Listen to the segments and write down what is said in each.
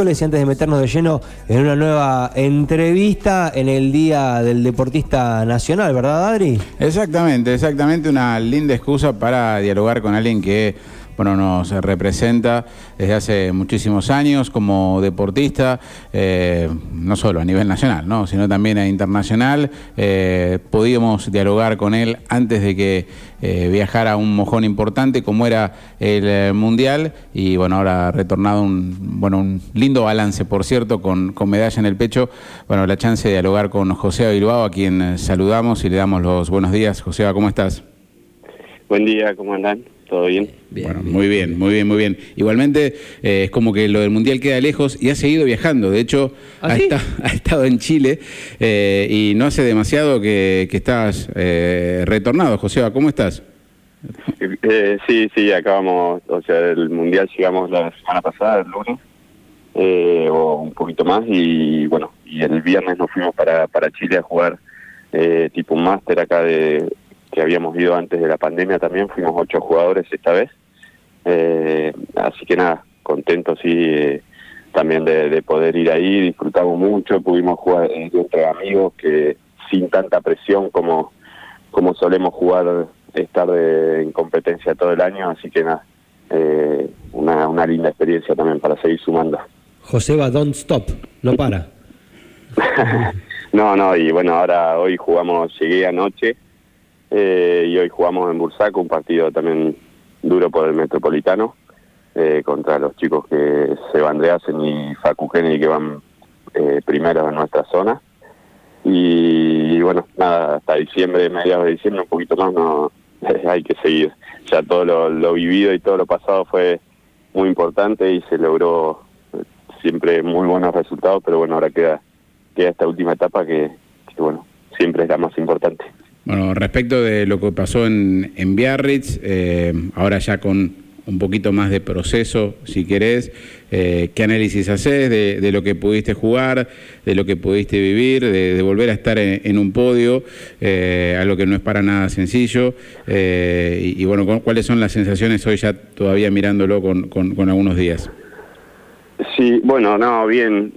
miércoles y antes de meternos de lleno en una nueva entrevista en el Día del Deportista Nacional, ¿verdad, Adri? Exactamente, exactamente una linda excusa para dialogar con alguien que bueno, nos representa desde hace muchísimos años como deportista, eh, no solo a nivel nacional, ¿no? sino también a internacional. Eh, podíamos dialogar con él antes de que eh, viajara a un mojón importante como era el Mundial y bueno, ahora ha retornado un, bueno, un lindo balance, por cierto, con, con medalla en el pecho. Bueno, la chance de dialogar con José Bilbao, a quien saludamos y le damos los buenos días. José, ¿cómo estás? Buen día, ¿cómo andan? ¿Todo bien? bueno, muy bien, muy bien, muy bien. Igualmente, eh, es como que lo del Mundial queda lejos y ha seguido viajando. De hecho, ¿Ah, ha, sí? ha estado en Chile eh, y no hace demasiado que, que estás eh, retornado. José, ¿cómo estás? Eh, sí, sí, acabamos, o sea, del Mundial llegamos la semana pasada, el lunes, eh, o un poquito más, y bueno, y el viernes nos fuimos para, para Chile a jugar eh, tipo un máster acá de que habíamos ido antes de la pandemia también, fuimos ocho jugadores esta vez, eh, así que nada, contentos sí, eh, también de, de poder ir ahí, disfrutamos mucho, pudimos jugar eh, entre amigos que sin tanta presión como, como solemos jugar, estar de- en competencia todo el año, así que nada, eh, una, una linda experiencia también para seguir sumando. Joseba, don't stop, no para. No, no, y bueno, ahora hoy jugamos, llegué anoche eh, y hoy jugamos en Bursaco, un partido también duro por el Metropolitano, eh, contra los chicos que Seba Andreasen y Facu Kennedy que van eh, primeros en nuestra zona. Y, bueno, nada, hasta diciembre, mediados de diciembre, un poquito más, no hay que seguir. Ya todo lo, lo vivido y todo lo pasado fue muy importante y se logró eh, siempre muy buenos resultados, pero bueno, ahora queda queda esta última etapa que, que, bueno, siempre es la más importante. Bueno, respecto de lo que pasó en, en Biarritz, eh, ahora ya con un poquito más de proceso, si querés, eh, ¿qué análisis haces de, de lo que pudiste jugar, de lo que pudiste vivir, de, volver a estar en, un podio, eh, algo que no es para nada sencillo? eh, y, y bueno, ¿cu- ¿cuáles son las sensaciones hoy ya todavía mirándolo con, con- con algunos días? Sí, bueno, no, bien.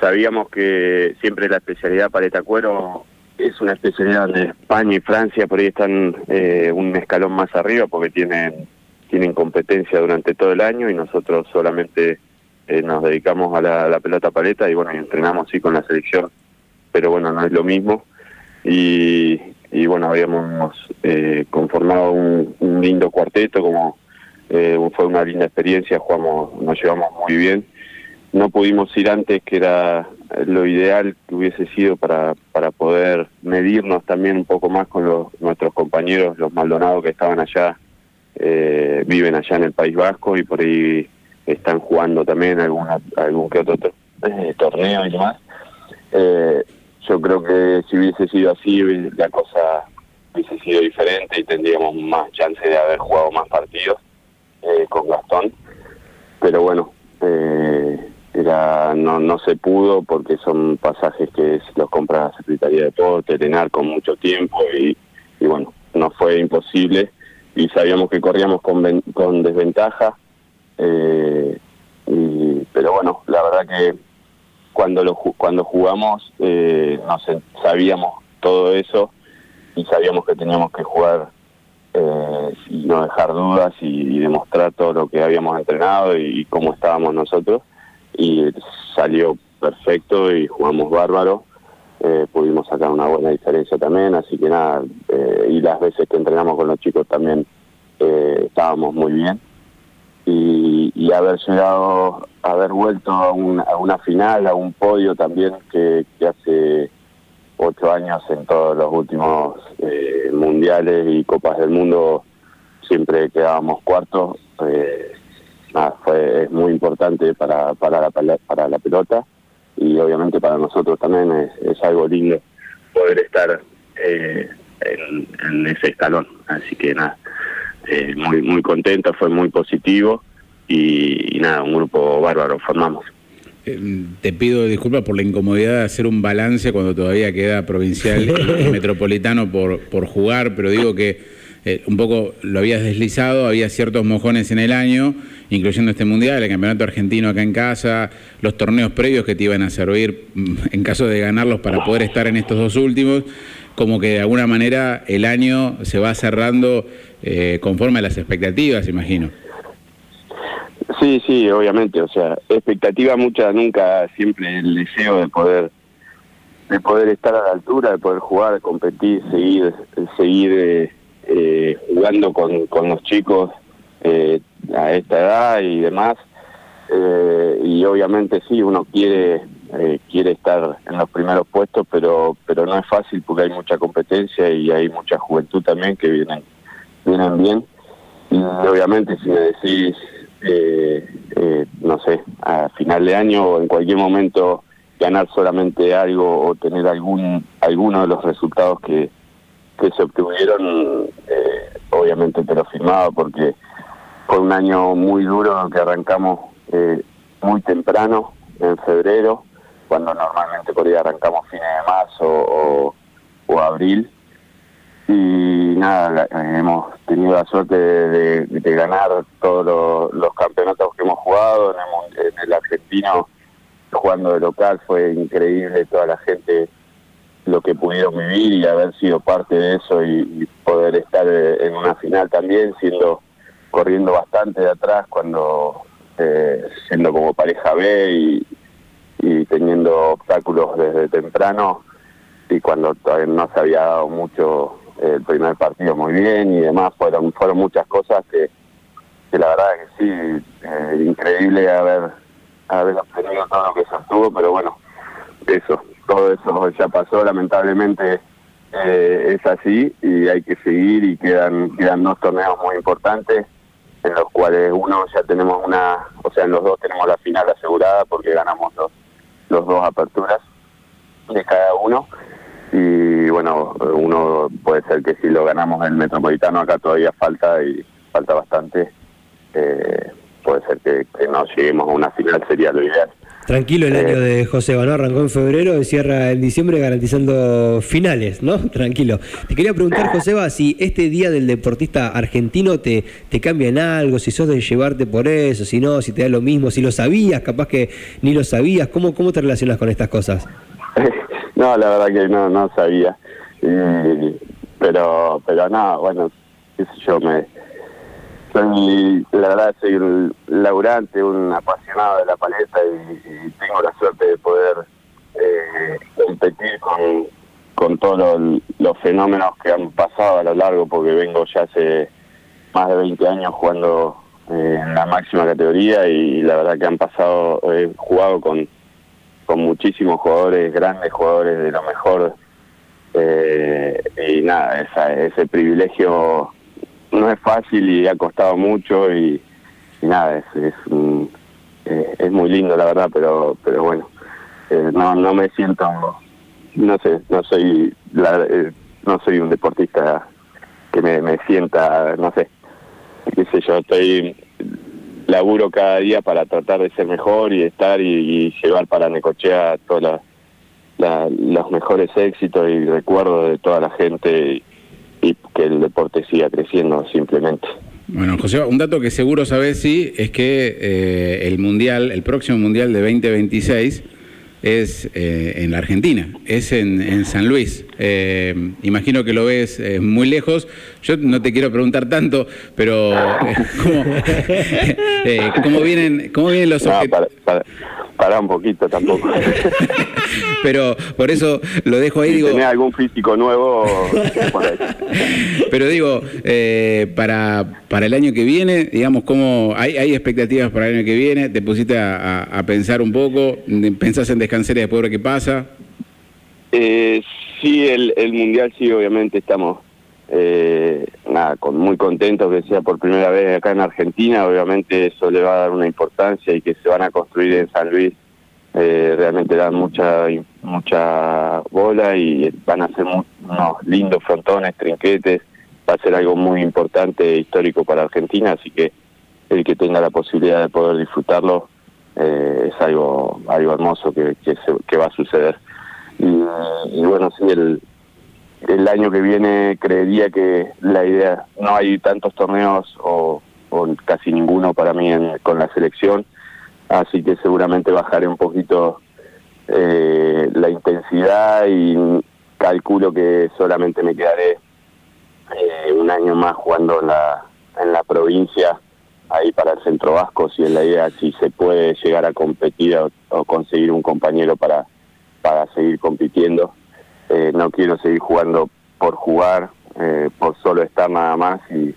sabíamos que siempre la especialidad paleta cuero es una especialidad donde España y Francia por ahí están eh, un escalón más arriba porque tienen tienen competencia durante todo el año y nosotros solamente eh, nos dedicamos a la, a pelota paleta y bueno, y entrenamos sí con la selección, pero bueno, no es lo mismo. Y, y bueno, habíamos eh, conformado un, un lindo cuarteto, como eh, fue una linda experiencia, jugamos, nos llevamos muy bien. No pudimos ir antes, que era lo ideal que hubiese sido para, para poder medirnos también un poco más con los, nuestros compañeros, los Maldonados que estaban allá, eh, viven allá en el País Vasco y por ahí están jugando también alguna, algún que otro eh, torneo y demás. Eh, yo creo que si hubiese sido así, la cosa hubiese sido diferente y tendríamos más chance de haber jugado más partidos eh, con Gastón. Pero bueno, eh, era no no se pudo porque son pasajes que los compra la Secretaría de Deporte, Tenar con mucho tiempo y, y bueno, no fue imposible y sabíamos que corríamos con, con desventaja. eh, y, pero bueno, la verdad que cuando lo cuando jugamos eh, no sé, sabíamos todo eso y sabíamos que teníamos que jugar eh, y no dejar dudas y, y demostrar todo lo que habíamos entrenado y, cómo estábamos nosotros y salió perfecto y jugamos bárbaro eh, pudimos sacar una buena diferencia también así que nada eh, y las veces que entrenamos con los chicos también eh, estábamos muy bien y, haber llegado, haber vuelto a, un- a una final, a un podio también que, que hace ocho años en todos los últimos eh, mundiales y copas del mundo siempre quedábamos cuartos. eh, nada, fue es muy importante para, para, la, para la pelota y obviamente para nosotros también es, es algo lindo poder estar eh, en, en ese escalón. Así que nada, eh, muy muy contento, fue muy positivo y, y nada, un grupo bárbaro formamos. Eh, Te pido disculpas por la incomodidad de hacer un balance cuando todavía queda provincial y metropolitano por, por jugar, pero digo que eh, un poco lo habías deslizado, había ciertos mojones en el año, incluyendo este mundial, el campeonato argentino acá en casa, los torneos previos que te iban a servir mm, en caso de ganarlos para poder estar en estos dos últimos, como que de alguna manera el año se va cerrando eh, conforme a las expectativas, imagino. Sí, sí, obviamente, o sea, expectativa mucha, nunca, siempre el deseo de poder de poder estar a la altura, de poder jugar, competir, seguir, seguir eh, eh, jugando con, con los chicos eh, a esta edad y demás. y obviamente sí, uno quiere quiere estar en los primeros puestos, pero pero no es fácil porque hay mucha competencia y hay mucha juventud también que vienen vienen bien. Y obviamente si me decís eh, eh, no sé, a final de año o en cualquier momento ganar solamente algo o tener algún alguno de los resultados que, que se obtuvieron, eh, obviamente te lo firmaba porque fue un año muy duro que arrancamos eh, muy temprano, en febrero, cuando normalmente por ahí arrancamos fines de marzo o, abril. Y nada, hemos tenido la suerte de, ganar todos los, campeonatos que hemos jugado en el, en el, argentino jugando de local fue increíble toda la gente lo que pudieron vivir y haber sido parte de eso y, poder estar en una final también siendo corriendo bastante de atrás cuando eh, siendo como pareja B y, teniendo obstáculos desde temprano. Y cuando todavía no se había dado mucho el primer partido muy bien y demás, fueron fueron muchas cosas que, la verdad que sí, eh, increíble haber, haber obtenido todo lo que se obtuvo, pero bueno, eso, todo eso ya pasó, lamentablemente eh, es así y hay que seguir y quedan, quedan dos torneos muy importantes en los cuales uno ya tenemos una, o sea, en los dos tenemos la final asegurada porque ganamos los, los dos aperturas de cada uno y bueno, uno puede ser que si lo ganamos el Metropolitano acá todavía falta y falta bastante, eh, puede ser que, no lleguemos a una final, sería lo ideal. Tranquilo el año de José Banó, arrancó en febrero y cierra en diciembre garantizando finales, ¿no? Tranquilo. Te quería preguntar, Joseba, si este día del deportista argentino te, te cambia en algo, si sos de llevarte por eso, si no, si te da lo mismo, si lo sabías, capaz que ni lo sabías, ¿cómo, cómo te relacionas con estas cosas? No, la verdad que no, no sabía. pero, pero no, bueno, qué sé yo, me, la verdad soy un laburante, un apasionado de la paleta y, tengo la suerte de poder eh, competir con, todos los, fenómenos que han pasado a lo largo, porque vengo ya hace más de 20 años jugando eh, en la máxima categoría y la verdad que han pasado, he jugado con con muchísimos jugadores, grandes jugadores de lo mejor. Eh, y nada, ese privilegio no es fácil y ha costado mucho y, nada, es, es, eh, es, muy lindo la verdad, pero pero bueno, eh, no no me siento, no sé, no soy no soy un deportista que me, me sienta, no sé, qué sé yo, estoy laburo cada día para tratar de ser mejor y estar y, llevar para Necochea todos los mejores éxitos y recuerdos de toda la gente y, que el deporte siga creciendo simplemente. Bueno, José, un dato que seguro sabes, sí, es que eh, el Mundial, el próximo Mundial de 2026 es eh, en la Argentina, es en, San Luis. Eh, imagino que lo ves eh, muy lejos. Yo no te quiero preguntar tanto, pero ¿cómo, vienen, ¿cómo vienen los objetivos? para un poquito tampoco. Pero por eso lo dejo ahí. digo, ¿Tenés algún físico nuevo? Pero digo, eh, para, para el año que viene, digamos, ¿cómo hay, hay expectativas para el año que viene? ¿Te pusiste a, pensar un poco? ¿Pensás en descansar y después ver qué pasa? Eh, sí, el, el Mundial sí, obviamente estamos eh, nada, con, muy contentos que sea por primera vez acá en Argentina, obviamente eso le va a dar una importancia y que se van a construir en San Luis, eh, realmente dan mucha mucha bola y van a ser unos lindos frontones, trinquetes, va a ser algo muy importante e histórico para Argentina, así que el que tenga la posibilidad de poder disfrutarlo eh, es algo algo hermoso que, que, va a suceder. Y, bueno, sí, el, el año que viene creería que la idea, no hay tantos torneos o, casi ninguno para mí con la selección, así que seguramente bajaré un poquito eh, la intensidad y calculo que solamente me quedaré eh, un año más jugando en la, en la provincia, ahí para el centro vasco, si es la idea, si se puede llegar a competir o, conseguir un compañero para seguir compitiendo. Eh, no quiero seguir jugando por jugar, eh, por solo estar nada más y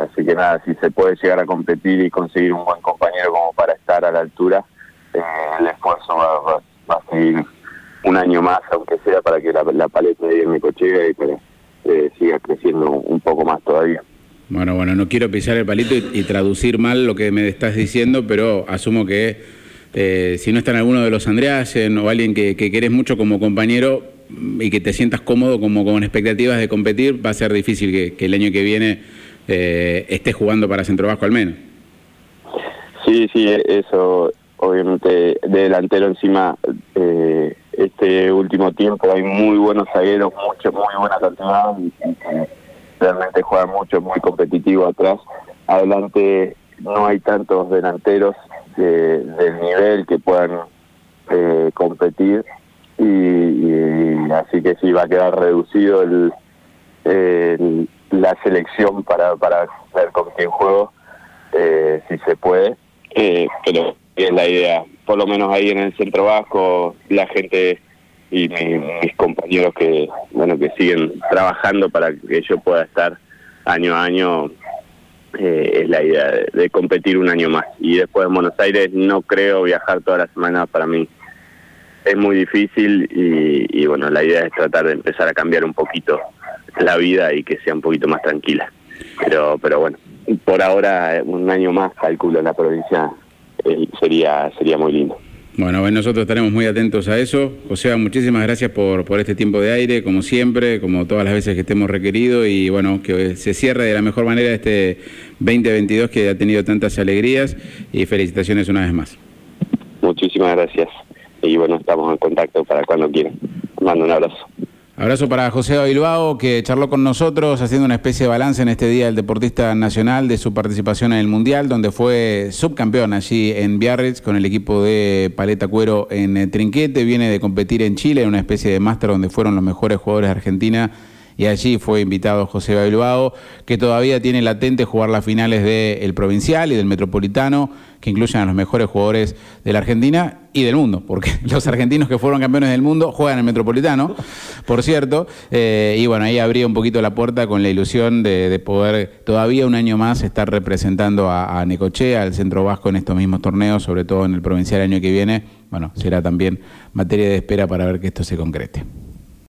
así que nada, si se puede llegar a competir y conseguir un buen compañero como para estar a la altura, el esfuerzo va, a seguir un año más, aunque sea para que la, la paleta de mi cochera y eh, siga creciendo un poco más todavía. Bueno, bueno, no quiero pisar el palito y, traducir mal lo que me estás diciendo, pero asumo que eh, si no está en alguno de los Andreasen o alguien que, que querés mucho como compañero y que te sientas cómodo como con expectativas de competir, va a ser difícil que, el año que viene eh, estés jugando para Centro Vasco al menos. Sí, sí, eso obviamente de delantero encima eh, este último tiempo hay muy buenos zagueros, mucho, muy buena cantidad, realmente juegan mucho, muy competitivo atrás. Adelante no hay tantos delanteros del nivel que puedan eh, competir y, así que sí va a quedar reducido el, la selección para, para ver con quién juego, eh, si se puede, eh, pero es la idea por lo menos ahí en el centro vasco, la gente y mis compañeros que bueno que siguen trabajando para que yo pueda estar año a año eh, es la idea de, competir un año más y después en Buenos Aires no creo viajar toda la semana para mí es muy difícil y, bueno la idea es tratar de empezar a cambiar un poquito la vida y que sea un poquito más tranquila pero pero bueno por ahora un año más calculo en la provincia eh, sería, sería muy lindo. Bueno, nosotros estaremos muy atentos a eso. O sea, muchísimas gracias por, por este tiempo de aire, como siempre, como todas las veces que estemos requeridos y bueno, que se cierre de la mejor manera este 2022 que ha tenido tantas alegrías y felicitaciones una vez más. Muchísimas gracias y bueno, estamos en contacto para cuando quieran. Mando un abrazo. Abrazo para José Bilbao, que charló con nosotros haciendo una especie de balance en este día del deportista nacional de su participación en el Mundial, donde fue subcampeón allí en Biarritz con el equipo de Paleta Cuero en eh, Trinquete. Viene de competir en Chile en una especie de máster donde fueron los mejores jugadores de Argentina y allí fue invitado José Bilbao, que todavía tiene latente jugar las finales del Provincial y del Metropolitano, que incluyen a los mejores jugadores de la Argentina y del mundo, porque los argentinos que fueron campeones del mundo juegan en el Metropolitano, por cierto, eh, y bueno, ahí abría un poquito la puerta con la ilusión de, poder todavía un año más estar representando a, a Necochea, al Centro Vasco en estos mismos torneos, sobre todo en el Provincial año que viene. Bueno, será también materia de espera para ver que esto se concrete.